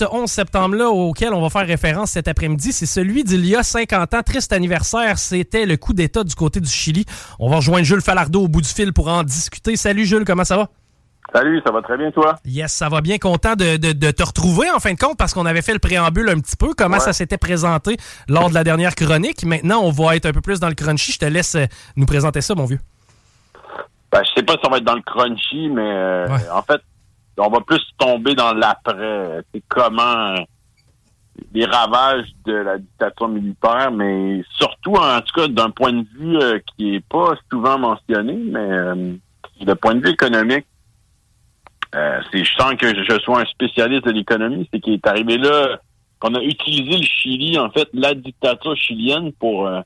Ce 11 septembre-là auquel on va faire référence cet après-midi, c'est celui d'il y a 50 ans. Triste anniversaire, c'était le coup d'État du côté du Chili. On va rejoindre Jules Falardeau au bout du fil pour en discuter. Salut Jules, comment ça va? Salut, ça va très bien, toi? Yes, ça va bien. Content de, te retrouver en fin de compte parce qu'on avait fait le préambule un petit peu. Comment ça s'était présenté lors de la dernière chronique? Maintenant, on va être un peu plus dans le crunchy. Je te laisse euh, nous présenter ça, mon vieux. Ben, je sais pas si on va être dans le crunchy, mais euh, en fait, on va plus tomber dans l'après. C'est comment les ravages de la dictature militaire, mais surtout, en tout cas, d'un point de vue euh, qui est pas souvent mentionné, mais le point de vue économique, euh, c'est je sens que je sois un spécialiste de l'économie, c'est qu'il est arrivé là qu'on a utilisé le Chili, en fait, la dictature chilienne pour, euh,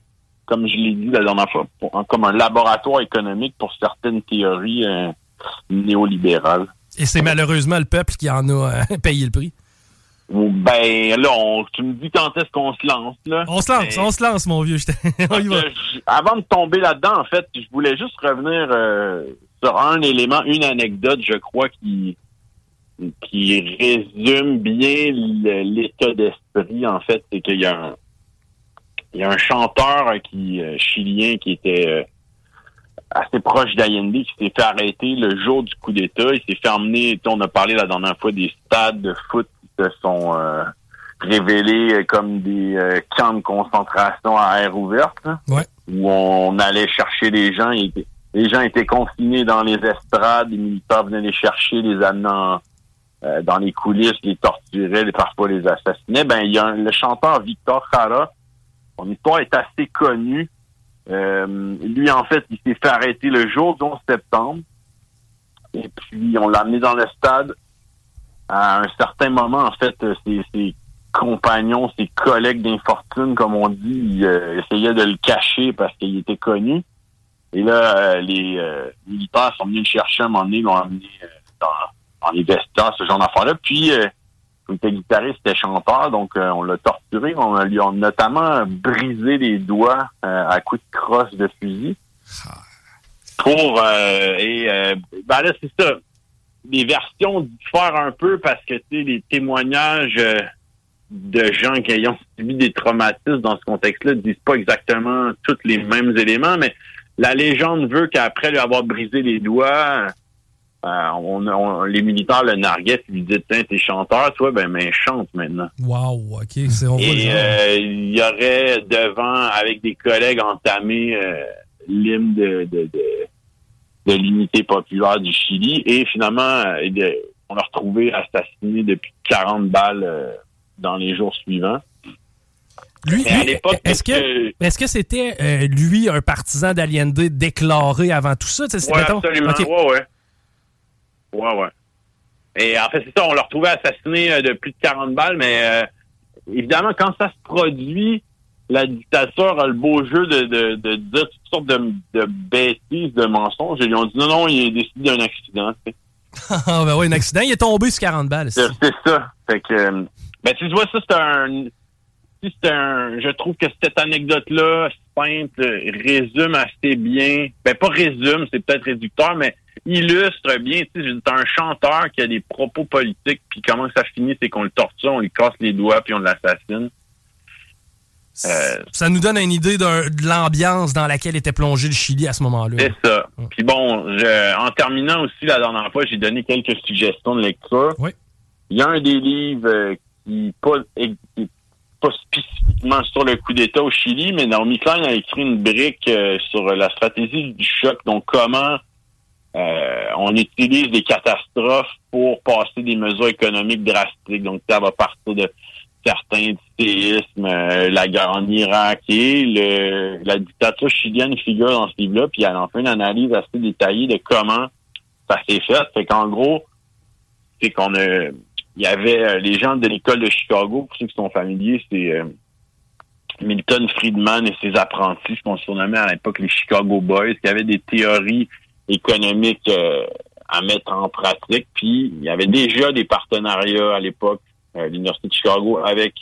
comme je l'ai dit la dernière fois, comme un laboratoire économique pour certaines théories euh, néolibérales. Et c'est malheureusement le peuple qui en a payé le prix. Ben là, tu me dis quand est-ce qu'on se lance là On se lance, on se lance, mon vieux. avant de tomber là-dedans, en fait, je voulais juste revenir sur un élément, une anecdote, je crois, qui, qui résume bien l'état d'esprit, en fait, c'est qu'il y a un, il y a un chanteur qui euh, chilien qui était euh, assez proche d'Allende qui s'est fait arrêter le jour du coup d'État. Il s'est fait emmener, on a parlé la dernière fois des stades de foot qui se sont euh, révélés comme des camps de concentration à air ouverte, où on allait chercher les gens. Et, les gens étaient confinés dans les estrades, les militaires venaient les chercher, les amenant euh, dans les coulisses, les torturaient, les, parfois les assassinaient. Ben, il y a le chanteur Victor Jara, son histoire est assez connue. Euh, lui, en fait, il s'est fait arrêter le jour du 11 septembre. Et puis, on l'a amené dans le stade. À un certain moment, en fait, ses, compagnons, ses collègues d'infortune, comme on dit, euh, essayaient de le cacher parce qu'il était connu. Et là, euh, les euh, militaires sont venus le chercher à un moment donné, l'ont amené euh, dans, les vestiaires, ce genre d'affaires-là. Puis, il était guitariste, était chanteur, donc on l'a torturé. On lui a notamment brisé les doigts à coups de crosse de fusil. Pour et ben là, c'est ça. Les versions diffèrent un peu parce que tu sais, les témoignages de gens qui ayant subi des traumatismes dans ce contexte-là disent pas exactement tous les mêmes éléments, mais la légende veut qu'après lui avoir brisé les doigts, euh, on, les militaires le narguaient et lui disaient Tiens, t'es chanteur, toi, ben, mais chante maintenant. Wow, OK. C'est, on et euh, il y aurait devant, avec des collègues, entamé euh, l'hymne de, de, de, l'unité populaire du Chili. Et finalement, on l'a retrouvé assassiné depuis 40 balles dans les jours suivants. Lui, est-ce que est-ce que c'était euh, lui un partisan d'Allende déclaré avant tout ça? Oui, absolument. Ouais, ouais. Ouais, ouais. Et en fait, c'est ça, on l'a retrouvé assassiné euh, de plus de 40 balles, mais euh, évidemment, quand ça se produit, la dictature a le beau jeu de, de, de dire toutes sortes de, de, bêtises, de mensonges. Ils lui ont dit non, non, il est décidé d'un accident. Ah, ben oui, un accident, il est tombé sur 40 balles. C'est ça. Fait que, ben, tu vois, ça, c'est un c'est un, je trouve que cette anecdote-là, simple, résume assez bien. Ben, pas résume, c'est peut-être réducteur, mais illustre bien, tu sais, c'est un chanteur qui a des propos politiques, puis comment ça finit, c'est qu'on le torture, on lui casse les doigts, puis on l'assassine. ça nous donne une idée de l'ambiance dans laquelle était plongé le Chili à ce moment-là. C'est ça. Puis bon, en terminant aussi la dernière fois, j'ai donné quelques suggestions de lecture. Oui. Il y a un des livres qui pas, pas spécifiquement sur le coup d'État au Chili, mais Naomi Klein a écrit une brique sur la stratégie du choc, donc comment on utilise des catastrophes pour passer des mesures économiques drastiques. Donc, ça va partir de certains du séisme, euh, la guerre en Irak et le, la dictature chilienne figure dans ce livre-là, puis elle en fait une analyse assez détaillée de comment ça s'est fait. Fait qu'en gros, c'est qu'on a il y avait euh, les gens de l'école de Chicago, pour ceux qui sont familiers, c'est euh, Milton Friedman et ses apprentis, ce qu'on surnommait à l'époque les Chicago Boys, qui avaient des théories économiques à mettre en pratique. Puis il y avait déjà des partenariats à l'époque euh, l'Université de Chicago avec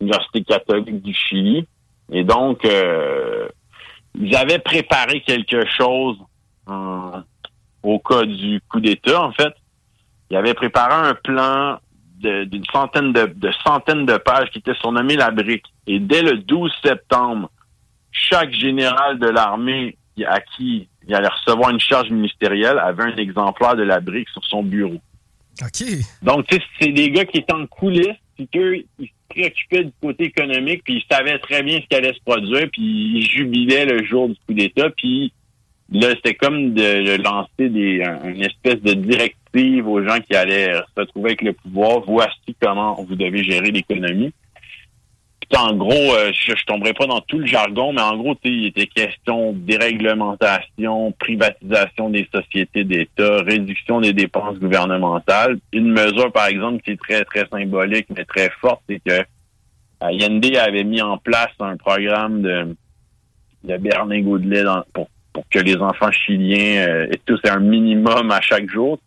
l'Université catholique du Chili. Et donc, euh, ils avaient préparé quelque chose au cas du coup d'État, en fait. Ils avaient préparé un plan d'une centaine de, de, centaines de pages qui était surnommé la brique. Et dès le 12 septembre, chaque général de l'armée à qui il allait recevoir une charge ministérielle avait un exemplaire de la brique sur son bureau. OK. Donc, tu sais, c'est des gars qui étaient en coulisses, puis qu'eux, ils se préoccupaient du côté économique, puis ils savaient très bien ce qui allait se produire, puis ils jubilaient le jour du coup d'État, puis là, c'était comme de, lancer des, une espèce de directive aux gens qui allaient se retrouver avec le pouvoir. Voici comment vous devez gérer l'économie en gros, euh, je, je tomberai pas dans tout le jargon, mais en gros, il était question déréglementation, privatisation des sociétés d'État, réduction des dépenses gouvernementales. Une mesure, par exemple, qui est très, très symbolique, mais très forte, c'est que Allende avait mis en place un programme de, de Berlingot de lait pour, pour que les enfants chiliens euh, aient tous un minimum à chaque jour.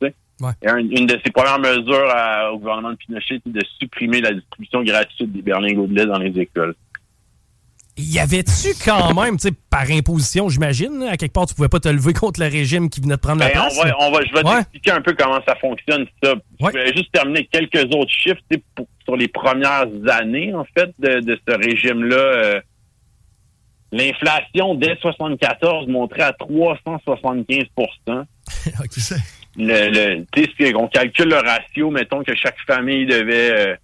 Une de ses premières mesures au gouvernement de Pinochet, c'était de supprimer la distribution gratuite des berlingots de lait dans les écoles. Y avait-tu quand même, tu sais, par imposition, j'imagine, à quelque part, tu pouvais pas te lever contre le régime qui venait de prendre la ben, place? On va, je vais t'expliquer un peu comment ça fonctionne, ça. Je vais juste terminer quelques autres chiffres, sur les premières années, en fait, de, ce régime-là. Euh, l'inflation, dès 74, montrait à 375% OK le, le on calcule le ratio, mettons que chaque famille devait euh,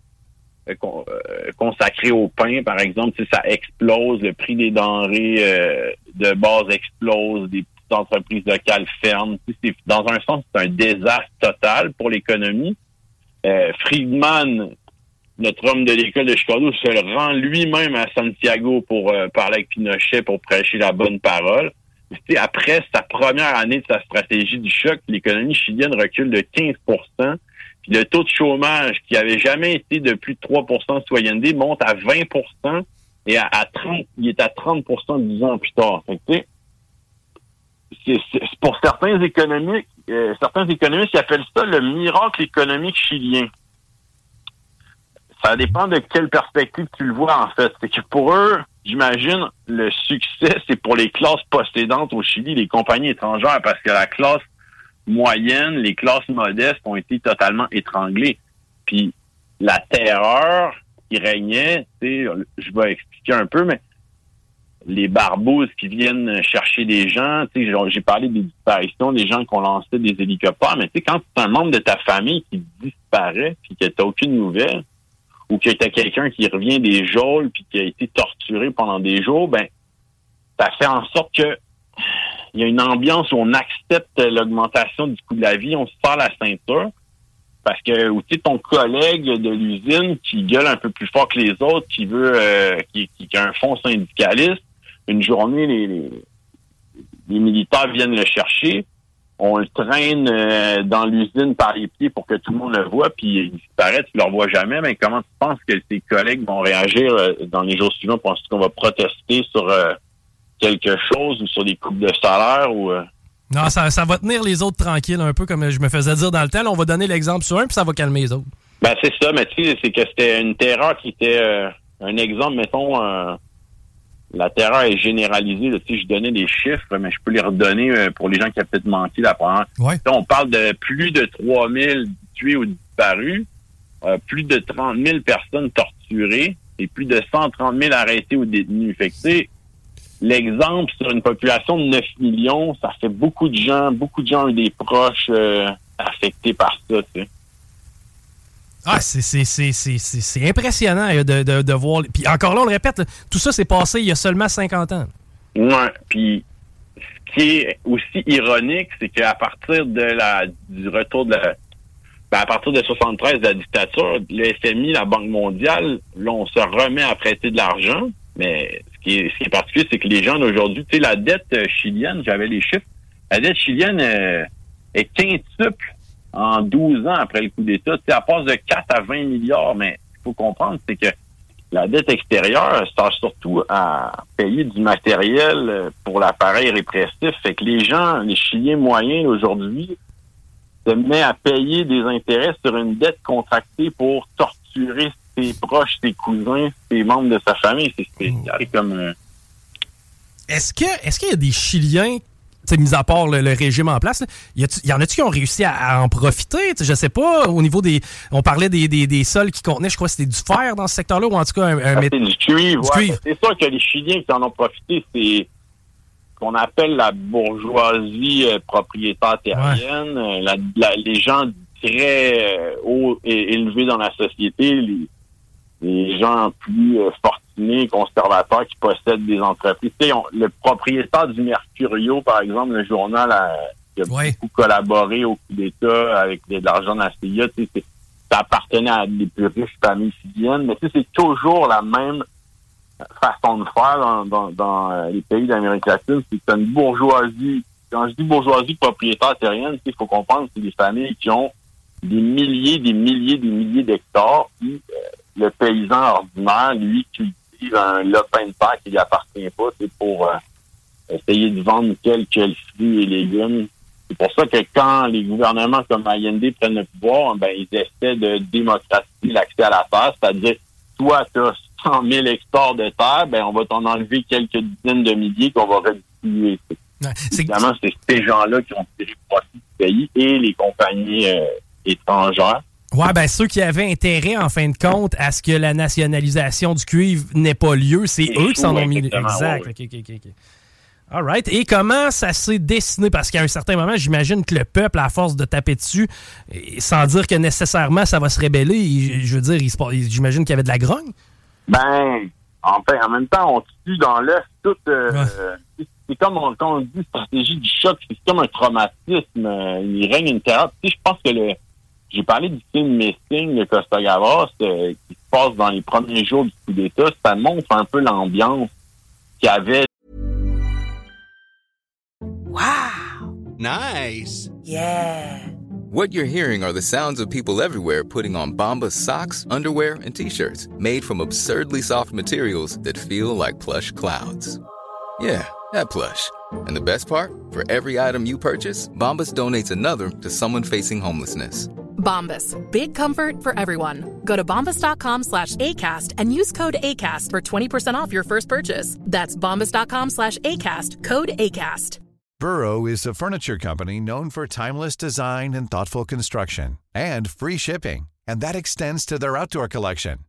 euh, euh, consacrer au pain, par exemple, ça explose, le prix des denrées de base explose, des petites entreprises locales ferment. Dans un sens, c'est un désastre total pour l'économie. Friedman, notre homme de l'école de Chicago, se rend lui-même à Santiago pour parler avec Pinochet, pour prêcher la bonne parole après sa première année de sa stratégie du choc, l'économie chilienne recule de 15% puis le taux de chômage, qui avait jamais été de plus de 3% de citoyenneté, monte à 20% et à, 30, il est à 30% 10 ans plus tard. c'est, pour certains économiques, euh, certains économistes qui appellent ça le miracle économique chilien. Ça dépend de quelle perspective tu le vois, en fait. C'est que pour eux, j'imagine, le succès, c'est pour les classes possédantes au Chili, les compagnies étrangères, parce que la classe moyenne, les classes modestes ont été totalement étranglées. Puis la terreur qui régnait, je vais expliquer un peu, mais les barbouzes qui viennent chercher des gens, j'ai parlé des disparitions, des gens qui ont lancé des hélicoptères, mais quand c'est un membre de ta famille qui disparaît puis que tu aucune nouvelle, ou que tu quelqu'un qui revient des geôles puis qui a été torturé pendant des jours, ben ça fait en sorte que il y a une ambiance où on accepte l'augmentation du coût de la vie, on se sort la ceinture. Parce que aussi ton collègue de l'usine qui gueule un peu plus fort que les autres, qui veut euh, qui, qui, a un fonds syndicaliste, une journée, les, les militaires viennent le chercher on le traîne euh, dans l'usine par les pieds pour que tout le monde le voit, puis il disparaît, tu le revois jamais, mais comment tu penses que tes collègues vont réagir euh, dans les jours suivants? Penses-tu qu'on va protester sur euh, quelque chose ou sur des coupes de salaire ou... Non, ça, ça va tenir les autres tranquilles, un peu comme je me faisais dire dans le temps. on va donner l'exemple sur un, puis ça va calmer les autres. Ben, c'est ça, mais tu sais, c'est que c'était une terreur qui était un exemple, mettons, la terreur est généralisée. Là, je donnais des chiffres, mais je peux les redonner euh, pour les gens qui ont peut-être manqué la première. On parle de plus de 3000 tués ou disparus, euh, plus de 30 000 personnes torturées, et plus de 130 000 arrêtés ou détenus. Fait que, l'exemple sur une population de 9 millions, ça fait beaucoup de gens, beaucoup de gens ont eu des proches euh, affectés par ça. Ah, c'est impressionnant de, de, de, voir. Puis encore là, on le répète, tout ça s'est passé il y a seulement 50 ans. Ouais, puis ce qui est aussi ironique, c'est qu'à partir de la du retour de la ben à partir de 73 de la dictature, le FMI, la Banque mondiale, là, on se remet à prêter de l'argent, mais ce qui est, ce qui est particulier, c'est que les gens d'aujourd'hui, tu sais, la dette euh, chilienne, j'avais les chiffres, la dette chilienne euh, est quintuple en 12 ans après le coup d'État. Sais, passe de 4 à 20 milliards, mais il faut comprendre, c'est que la dette extérieure sert surtout à payer du matériel euh, pour l'appareil répressif. Fait que les gens, les Chiliens moyens aujourd'hui, se mettent à payer des intérêts sur une dette contractée pour torturer ses proches, ses cousins, ses membres de sa famille. C'est spécial comme... Euh, est-ce que est-ce qu'il y a des Chiliens mis à part le, régime en place, il y, en a-tu qui ont réussi à, en profiter? Je sais pas, au niveau des... On parlait des, des, sols qui contenaient, je crois que c'était du fer dans ce secteur-là, ou en tout cas un... un du cuivre, C'est ça que les Chiliens qui en ont profité, c'est qu'on appelle la bourgeoisie euh, propriétaire terrienne, euh, les gens très euh, hauts et élevés dans la société, les, les gens plus conservateurs qui possèdent des entreprises. le propriétaire du Mercurio, par exemple, le journal qui a beaucoup collaboré au coup d'État avec de, l'argent de la CIA, ça appartenait à des plus riches familles chiliennes, mais c'est toujours la même façon de faire dans, euh, les pays d'Amérique latine. C'est une bourgeoisie. Quand je dis bourgeoisie propriétaire terrienne, il faut comprendre que c'est des familles qui ont des milliers, des milliers, des milliers d'hectares. Puis euh, le paysan ordinaire, lui, qui un lopin de terre qui lui appartient pas, c'est pour euh, essayer de vendre quelques fruits et légumes. C'est pour ça que quand les gouvernements comme Allende prennent le pouvoir, ben ils essaient de démocratiser l'accès à la terre, c'est-à-dire toi, tu as 100 000 hectares de terre, ben on va t'en enlever quelques dizaines de milliers qu'on va redistribuer. Évidemment, c'est ces gens-là qui ont tiré profit du pays et les compagnies euh, étrangères. Ouais, ben ceux qui avaient intérêt, en fin de compte, à ce que la nationalisation du cuivre n'ait pas lieu, c'est eux qui s'en ont mis. Exact. OK, OK, OK. All right. Et comment ça s'est dessiné? Parce qu'à un certain moment, j'imagine que le peuple, à force de taper dessus, sans dire que nécessairement ça va se rébeller, je veux dire, j'imagine qu'il y avait de la grogne? Ben, enfin, en même temps, on tue dans l'œuf tout. Euh, c'est comme on, quand on dit stratégie du choc, c'est comme un traumatisme. Euh, il règne une terreur. Tu sais, je pense que le j'ai parlé du film Missing de Costa Gavras euh, qui se passe dans les premiers jours du coup d'État. Ça montre un peu l'ambiance qu'il y avait. Wow! Nice! Yeah! What you're hearing are the sounds of people everywhere putting on Bombas socks, underwear, and t-shirts made from absurdly soft materials that feel like plush clouds. Yeah, that plush. And the best part? For every item you purchase, Bombas donates another to someone facing homelessness. Bombas. Big comfort for everyone. Go to bombas.com slash ACAST and use code ACAST for 20% off your first purchase. That's bombas.com slash ACAST. Code ACAST. Burrow is a furniture company known for timeless design and thoughtful construction and free shipping. And that extends to their outdoor collection.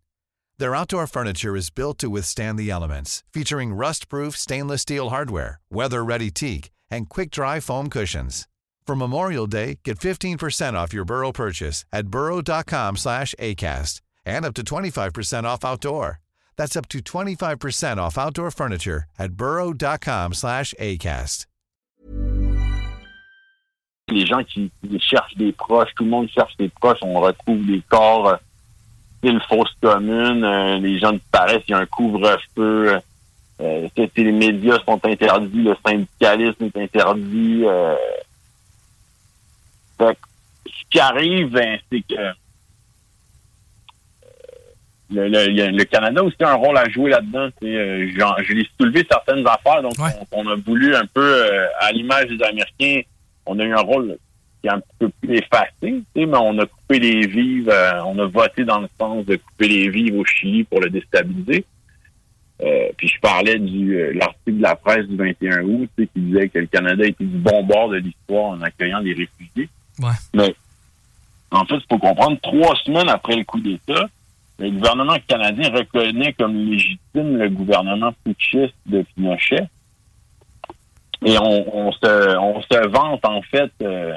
Their outdoor furniture is built to withstand the elements, featuring rust-proof stainless steel hardware, weather-ready teak, and quick-dry foam cushions. For Memorial Day, get 15% off your Burrow purchase at burrow.com slash ACAST and up to 25% off outdoor. That's up to 25% off outdoor furniture at burrow.com slash ACAST. Les gens qui, cherchent des proches, tout le monde cherche des proches, on retrouve des corps, euh, une fosse commune, euh, les gens disparaissent, il y a un couvre-feu, euh, les médias sont interdits, le syndicalisme est interdit, ce qui arrive, ben, c'est que euh, le, Canada a aussi un rôle à jouer là-dedans. Euh, je l'ai soulevé certaines affaires, donc on, a voulu un peu, euh, à l'image des Américains, on a eu un rôle qui est un peu plus effacé, mais on a coupé les vives, on a voté dans le sens de couper les vives au Chili pour le déstabiliser. puis je parlais du l'article de la presse du 21 août qui disait que le Canada était du bon bord de l'histoire en accueillant des réfugiés. Mais en fait, il faut comprendre, trois semaines après le coup d'État, le gouvernement canadien reconnaît comme légitime le gouvernement putschiste de Pinochet. Et on, se, on se vante, en fait, euh,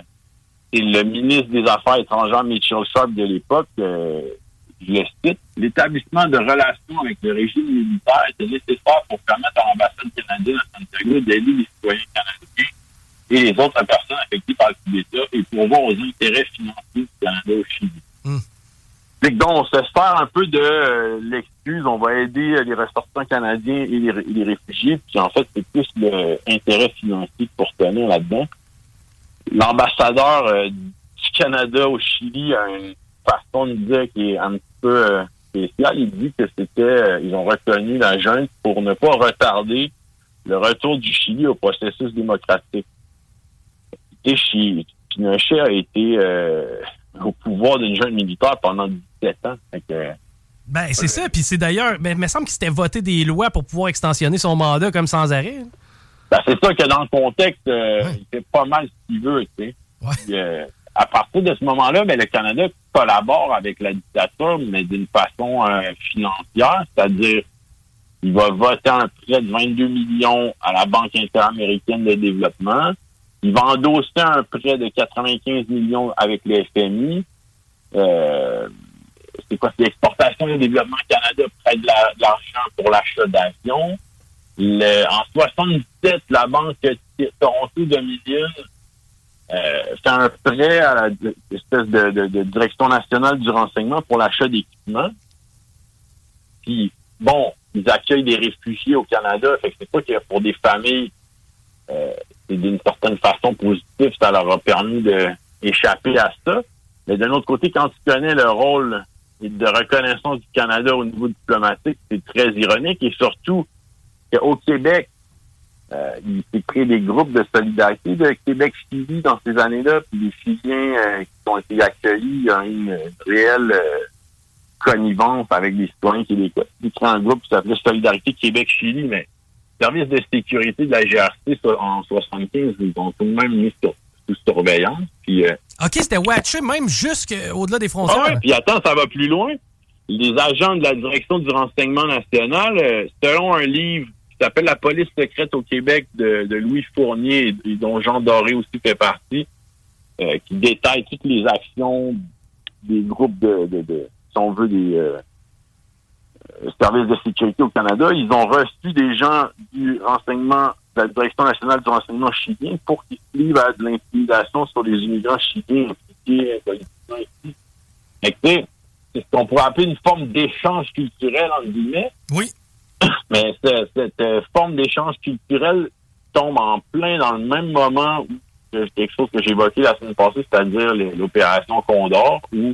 c'est le ministre des Affaires étrangères, Mitchell Sharp, de l'époque, euh, je le cite, l'établissement de relations avec le régime militaire était nécessaire pour permettre à l'ambassade canadienne à Santiago d'aider les citoyens canadiens et les autres personnes affectées par le coup d'État et pour voir aux intérêts financiers du Canada au Chili. Donc, on se sert un peu de euh, l'excuse, on va aider euh, les ressortissants canadiens et les, réfugiés, puis en fait, c'est plus l'intérêt financier pour tenir là-dedans. L'ambassadeur euh, du Canada au Chili a une façon de dire qui est un petit peu spéciale. Il dit que c'était, ils ont reconnu la junte pour ne pas retarder le retour du Chili au processus démocratique. Pinochet a été au pouvoir d'une jeune militaire pendant 17 ans. ben, c'est ça. Puis c'est d'ailleurs, ben, il me semble qu'il s'était voté des lois pour pouvoir extensionner son mandat comme sans arrêt. Ben, c'est ça que dans le contexte, euh, il fait pas mal ce qu'il veut, tu sais. Euh, à partir de ce moment-là, ben, le Canada collabore avec la dictature, mais d'une façon euh, financière, c'est-à-dire il va voter un prêt de 22 millions à la Banque interaméricaine de développement. Il va endosser un prêt de 95 millions avec le FMI. Euh, c'est quoi? C'est l'exportation et le développement Canada prête de l'argent pour l'achat d'avions. En 77, la Banque Toronto Dominion euh, fait un prêt à l'espèce de, direction nationale du renseignement pour l'achat d'équipements. Puis, bon, ils accueillent des réfugiés au Canada. Fait que c'est pas que pour des familles euh, d'une certaine façon positive, ça leur a permis d'échapper à ça. Mais d'un autre côté, quand tu connais le rôle de reconnaissance du Canada au niveau diplomatique, c'est très ironique et surtout qu'au Québec, euh, il s'est créé des groupes de solidarité de Québec-Chili dans ces années-là, puis les Chiliens euh, qui ont été accueillis, il une réelle euh, connivence avec les citoyens québécois. Ils créent un groupe qui s'appelait Solidarité Québec-Chili, mais service de sécurité de la GRC en 75, ils ont tout de même mis sous surveillance. Puis, euh, OK, c'était watché même jusqu'au-delà des frontières. Ah puis attends, ça va plus loin. Les agents de la direction du renseignement national, euh, selon un livre qui s'appelle La police secrète au Québec de, Louis Fournier et, dont Jean Doré aussi fait partie, euh, qui détaille toutes les actions des groupes de, de, de si on veut, des services de sécurité au Canada, ils ont reçu des gens du renseignement, de la Direction nationale du renseignement chilien pour qu'ils se livrent à de l'intimidation sur les immigrants chiliens impliqués politiquement ici. c'est ce qu'on pourrait appeler une forme d'échange culturel, entre guillemets. Oui. Mais cette, euh, forme d'échange culturel tombe en plein dans le même moment où quelque chose que j'ai évoqué la semaine passée, c'est-à-dire l'opération Condor, où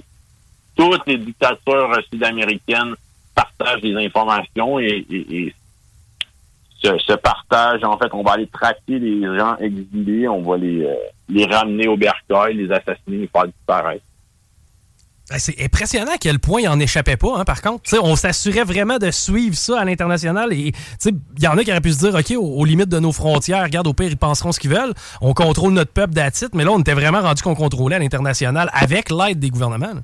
toutes les dictatures sud-américaines partage des informations et, ce, partage, en fait, on va aller traquer les gens exilés, on va les, euh, ramener au bercail, les assassiner, les faire disparaître. Ben, c'est impressionnant à quel point il en échappait pas, hein, par contre. on s'assurait vraiment de suivre ça à l'international. Et il y en a qui auraient pu se dire, OK, aux, limites de nos frontières, regarde, au pire, ils penseront ce qu'ils veulent. On contrôle notre peuple d'attitude, mais là, on était vraiment rendu qu'on contrôlait à l'international avec l'aide des gouvernements.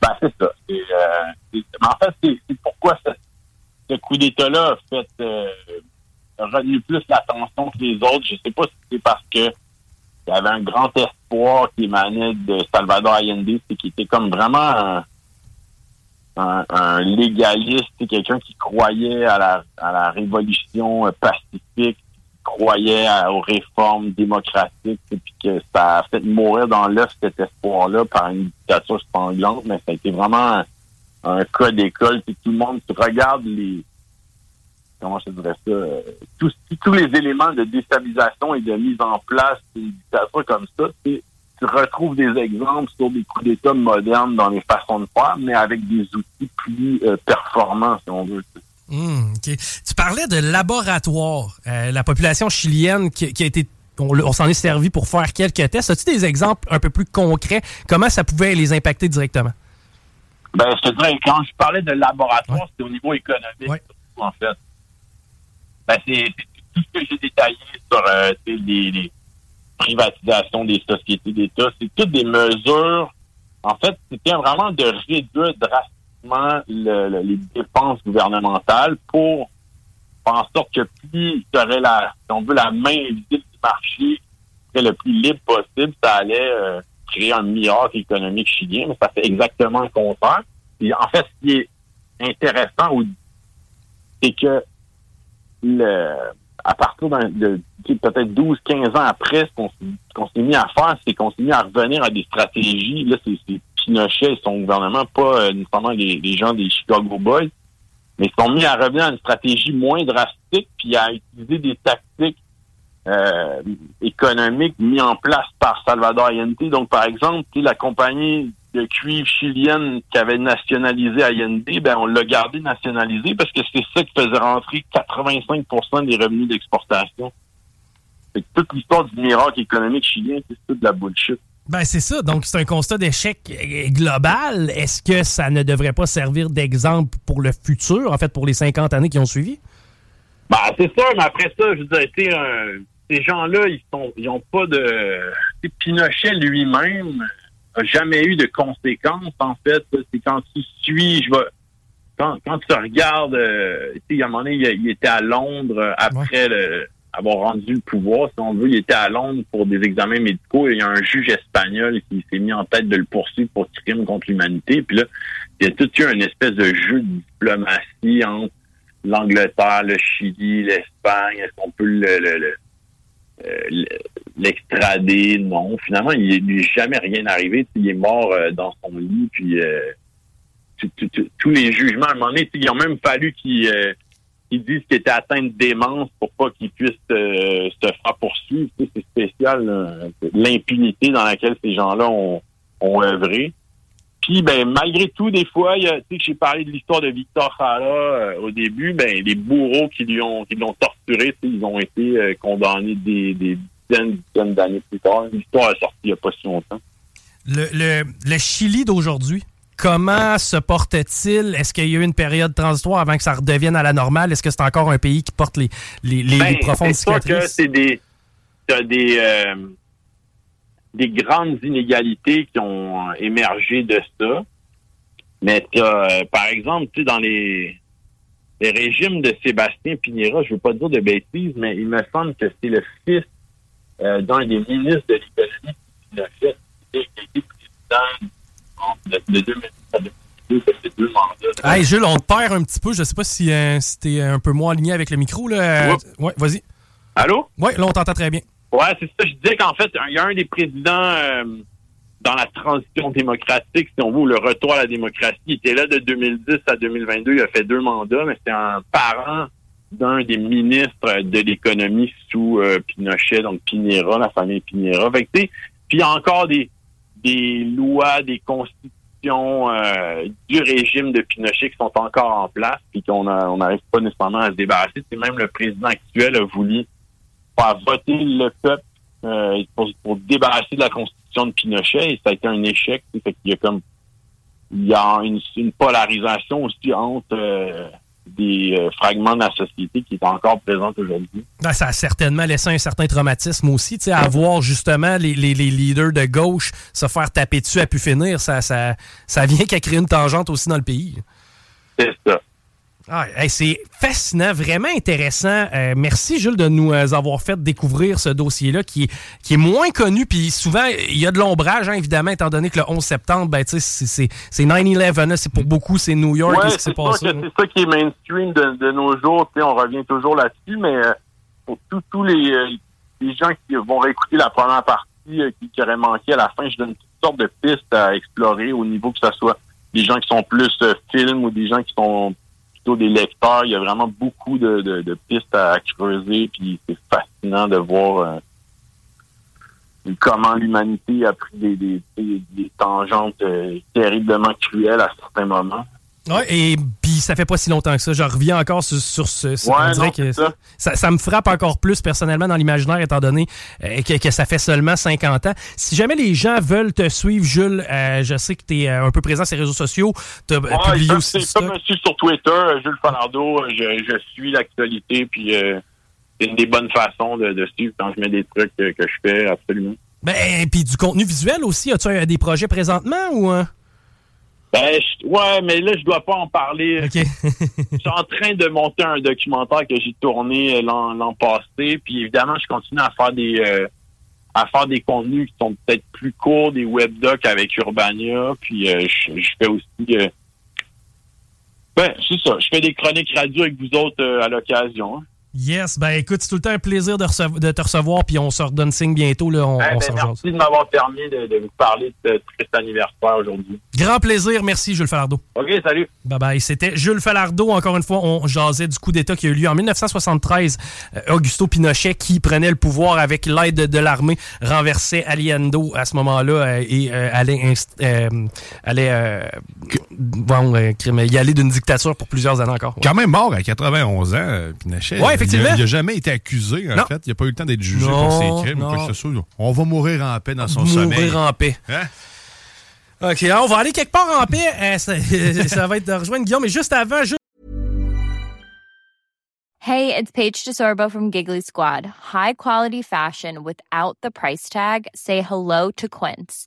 Ben, c'est ça. Euh, en fait, c'est pourquoi ce, coup d'État-là a fait euh, retenu plus l'attention que les autres. Je sais pas si c'est parce que il y avait un grand espoir qui émanait de Salvador Allende, c'est qu'il était comme vraiment un, un, légaliste, quelqu'un qui croyait à la, à la révolution pacifique, croyait aux réformes démocratiques et puis que ça a fait mourir dans l'œuf cet espoir-là par une dictature spanglante, mais ça a été vraiment un, cas d'école. Tout le monde regarde les comment je dirais ça, tous, tous les éléments de déstabilisation et de mise en place d'une dictature comme ça, tu retrouves des exemples sur des coups d'État modernes dans les façons de faire, mais avec des outils plus euh, performants, si on veut. Hmm, tu parlais de laboratoire. Euh, la population chilienne qui, a été on, s'en est servi pour faire quelques tests. As-tu des exemples un peu plus concrets? Comment ça pouvait les impacter directement? Ben, je te dirais, quand je parlais de laboratoire, c'est au niveau économique, en fait. Ben, c'est tout ce que j'ai détaillé sur euh, les, privatisations des sociétés d'État. C'est toutes des mesures, en fait, c'était vraiment de réduire drastiquement les dépenses gouvernementales pour faire en sorte que plus aurais la, on veut, la main invisible du marché serait le plus libre possible, ça allait euh, créer un miracle économique chilien, mais ça fait exactement le contraire. En fait, ce qui est intéressant, c'est que à partir de peut-être 12, 15 ans après, ce qu'on s'est mis à faire, c'est qu'on s'est mis à revenir à des stratégies. Là, c'est Pinochet et son gouvernement, pas euh, nécessairement les, gens des Chicago Boys, mais ils sont mis à revenir à une stratégie moins drastique, puis à utiliser des tactiques euh, économiques mises en place par Salvador Allende. Donc, par exemple, la compagnie de cuivre chilienne qui avait nationalisé Allende, ben on l'a gardé nationalisé parce que c'est ça qui faisait rentrer 85% des revenus d'exportation. toute l'histoire du miracle économique chilien, c'est tout de la bullshit. Ben c'est ça. Donc c'est un constat d'échec global. Est-ce que ça ne devrait pas servir d'exemple pour le futur, en fait, pour les 50 années qui ont suivi? Ben c'est ça, mais après ça, je veux dire, ces gens-là, ils sont, ils ont pas de. Pinochet lui-même n'a jamais eu de conséquences, en fait. C'est quand tu suis, je vais. Quand, quand tu regardes, euh, il y a un moment donné, il, était à Londres après le avoir rendu le pouvoir, si on veut. Il était à Londres pour des examens médicaux et il y a un juge espagnol qui s'est mis en tête de le poursuivre pour crime contre l'humanité. Puis là, il y a tout eu une espèce de jeu de diplomatie entre l'Angleterre, le Chili, l'Espagne. Est-ce qu'on peut le, euh, l'extrader? Non. Finalement, il n'est jamais rien arrivé. Il est mort euh, dans son lit. Puis euh, tous les jugements, à un moment donné, il a même fallu qu'il ils disent qu'il était atteint de démence pour pas qu'il puisse euh, se faire poursuivre. c'est spécial, l'impunité dans laquelle ces gens-là ont, œuvré. Puis, ben, malgré tout, des fois, tu sais, j'ai parlé de l'histoire de Victor Jara euh, au début, ben, les bourreaux qui qui l'ont torturé, ils ont été euh, condamnés des, des dizaines, dizaines d'années plus tard. L'histoire est sortie il n'y a pas si longtemps. Le, le Chili d'aujourd'hui, Comment se porte-t-il? Est-ce qu'il y a eu une période transitoire avant que ça redevienne à la normale? Est-ce que c'est encore un pays qui porte les, les, les, ben, profondes cicatrices? c'est des, des, euh, des grandes inégalités qui ont émergé de ça. Mais euh, par exemple, dans les, les régimes de Sébastien Pinera, je ne veux pas dire de bêtises, mais il me semble que c'est le fils euh, d'un des ministres de l'économie qui a fait, qui a été président Hey, Jules, on te perd un petit peu. Je sais pas si, euh, tu es un peu moins aligné avec le micro. Là. ouais, vas-y. Allô? Oui, là, on t'entend très bien. Ouais, c'est ça. Je disais qu'en fait, il y a un des présidents euh, dans la transition démocratique, si on veut, le retour à la démocratie. Il était là de 2010 à 2022. Il a fait deux mandats, mais c'était un parent d'un des ministres de l'économie sous euh, Pinochet, donc Pinera, la famille Pinera. Fait puis il y a encore des, des lois, des constitutions euh, du régime de Pinochet qui sont encore en place puis qu'on n'arrive pas nécessairement à se débarrasser. C'est même le président actuel a voulu faire voter le peuple euh, pour, débarrasser de la constitution de Pinochet et ça a été un échec. Y a comme il y a une, polarisation aussi entre euh, des euh, fragments de la société qui est encore présente aujourd'hui. Ben, ça a certainement laissé un certain traumatisme aussi, tu sais, à voir justement les, les, les, leaders de gauche se faire taper dessus à pu finir, ça, ça, ça vient qu'à créer une tangente aussi dans le pays. C'est ça. Ah, c'est fascinant, vraiment intéressant. Euh, merci Jules de nous euh, avoir fait découvrir ce dossier-là qui est, qui est moins connu. Puis souvent, il y a de l'ombrage, hein, évidemment, étant donné que le 11 septembre, ben, c'est 9-11. C'est pour beaucoup, c'est New York. Ouais, c'est ça, qui est mainstream de, nos jours. On revient toujours là-dessus, mais euh, pour tous les, les, gens qui vont réécouter la première partie qui, qui auraient manqué à la fin, je donne toutes sortes de pistes à explorer au niveau que ce soit des gens qui sont plus films ou des gens qui sont des lecteurs. Il y a vraiment beaucoup de, pistes à, creuser, puis c'est fascinant de voir euh, comment l'humanité a pris des, tangentes euh, terriblement cruelles à certains moments. Oui, et puis ça fait pas si longtemps que ça. Je reviens encore sur, ce. que ça. me frappe encore plus personnellement dans l'imaginaire, étant donné euh, que, ça fait seulement 50 ans. Si jamais les gens veulent te suivre, Jules, euh, je sais que tu es euh, un peu présent sur les réseaux sociaux. Tu as publié aussi. Ça me suivre sur Twitter, Jules Fanardo. Je, suis l'actualité, puis c'est une des bonnes façons de, suivre quand je mets des trucs que, je fais, absolument. Ben, et puis du contenu visuel aussi. As-tu des projets présentement ou. Ben, je- ouais, mais là, je dois pas en parler. Je suis en train de monter un documentaire que j'ai tourné euh, l'an passé. Puis évidemment, je continue à faire des euh, à faire des contenus qui sont peut-être plus courts, des webdocs avec Urbania. Puis euh, je, je fais aussi euh, ben, c'est ça. Je fais des chroniques radio avec vous autres à l'occasion. hein. Yes, ben écoute, c'est tout le temps un plaisir de, recev- de te recevoir, puis on se redonne signe bientôt. Là, on, Eh on ben, jase. merci de m'avoir permis de, de vous parler de ce triste anniversaire aujourd'hui. Grand plaisir, merci Jules Falardeau. OK, salut. Bye bye. C'était Jules Falardeau. Encore une fois, on jasait du coup d'État qui a eu lieu en 1973. Euh, Augusto Pinochet, qui prenait le pouvoir avec l'aide de, de l'armée, renversait Allende à ce moment-là euh, et euh, allait, inst- euh, allait euh, bon, euh, crime, y aller d'une dictature pour plusieurs années encore. Quand même mort à 91 ans, Pinochet. Ouais, effectivement. Il n'a jamais été accusé, en Non. fait. Il n'a pas eu le temps d'être jugé Non, pour ses crimes non. ou quoi que ce soit. On va mourir en paix dans son Mourir sommeil. en paix. Hein? OK, alors, on va aller quelque part en paix. Euh, ça, ça va être de rejoindre Guillaume, mais juste avant, juste Hey, it's Paige DeSorbo from Giggly Squad. High quality fashion without the price tag. Say hello to Quince.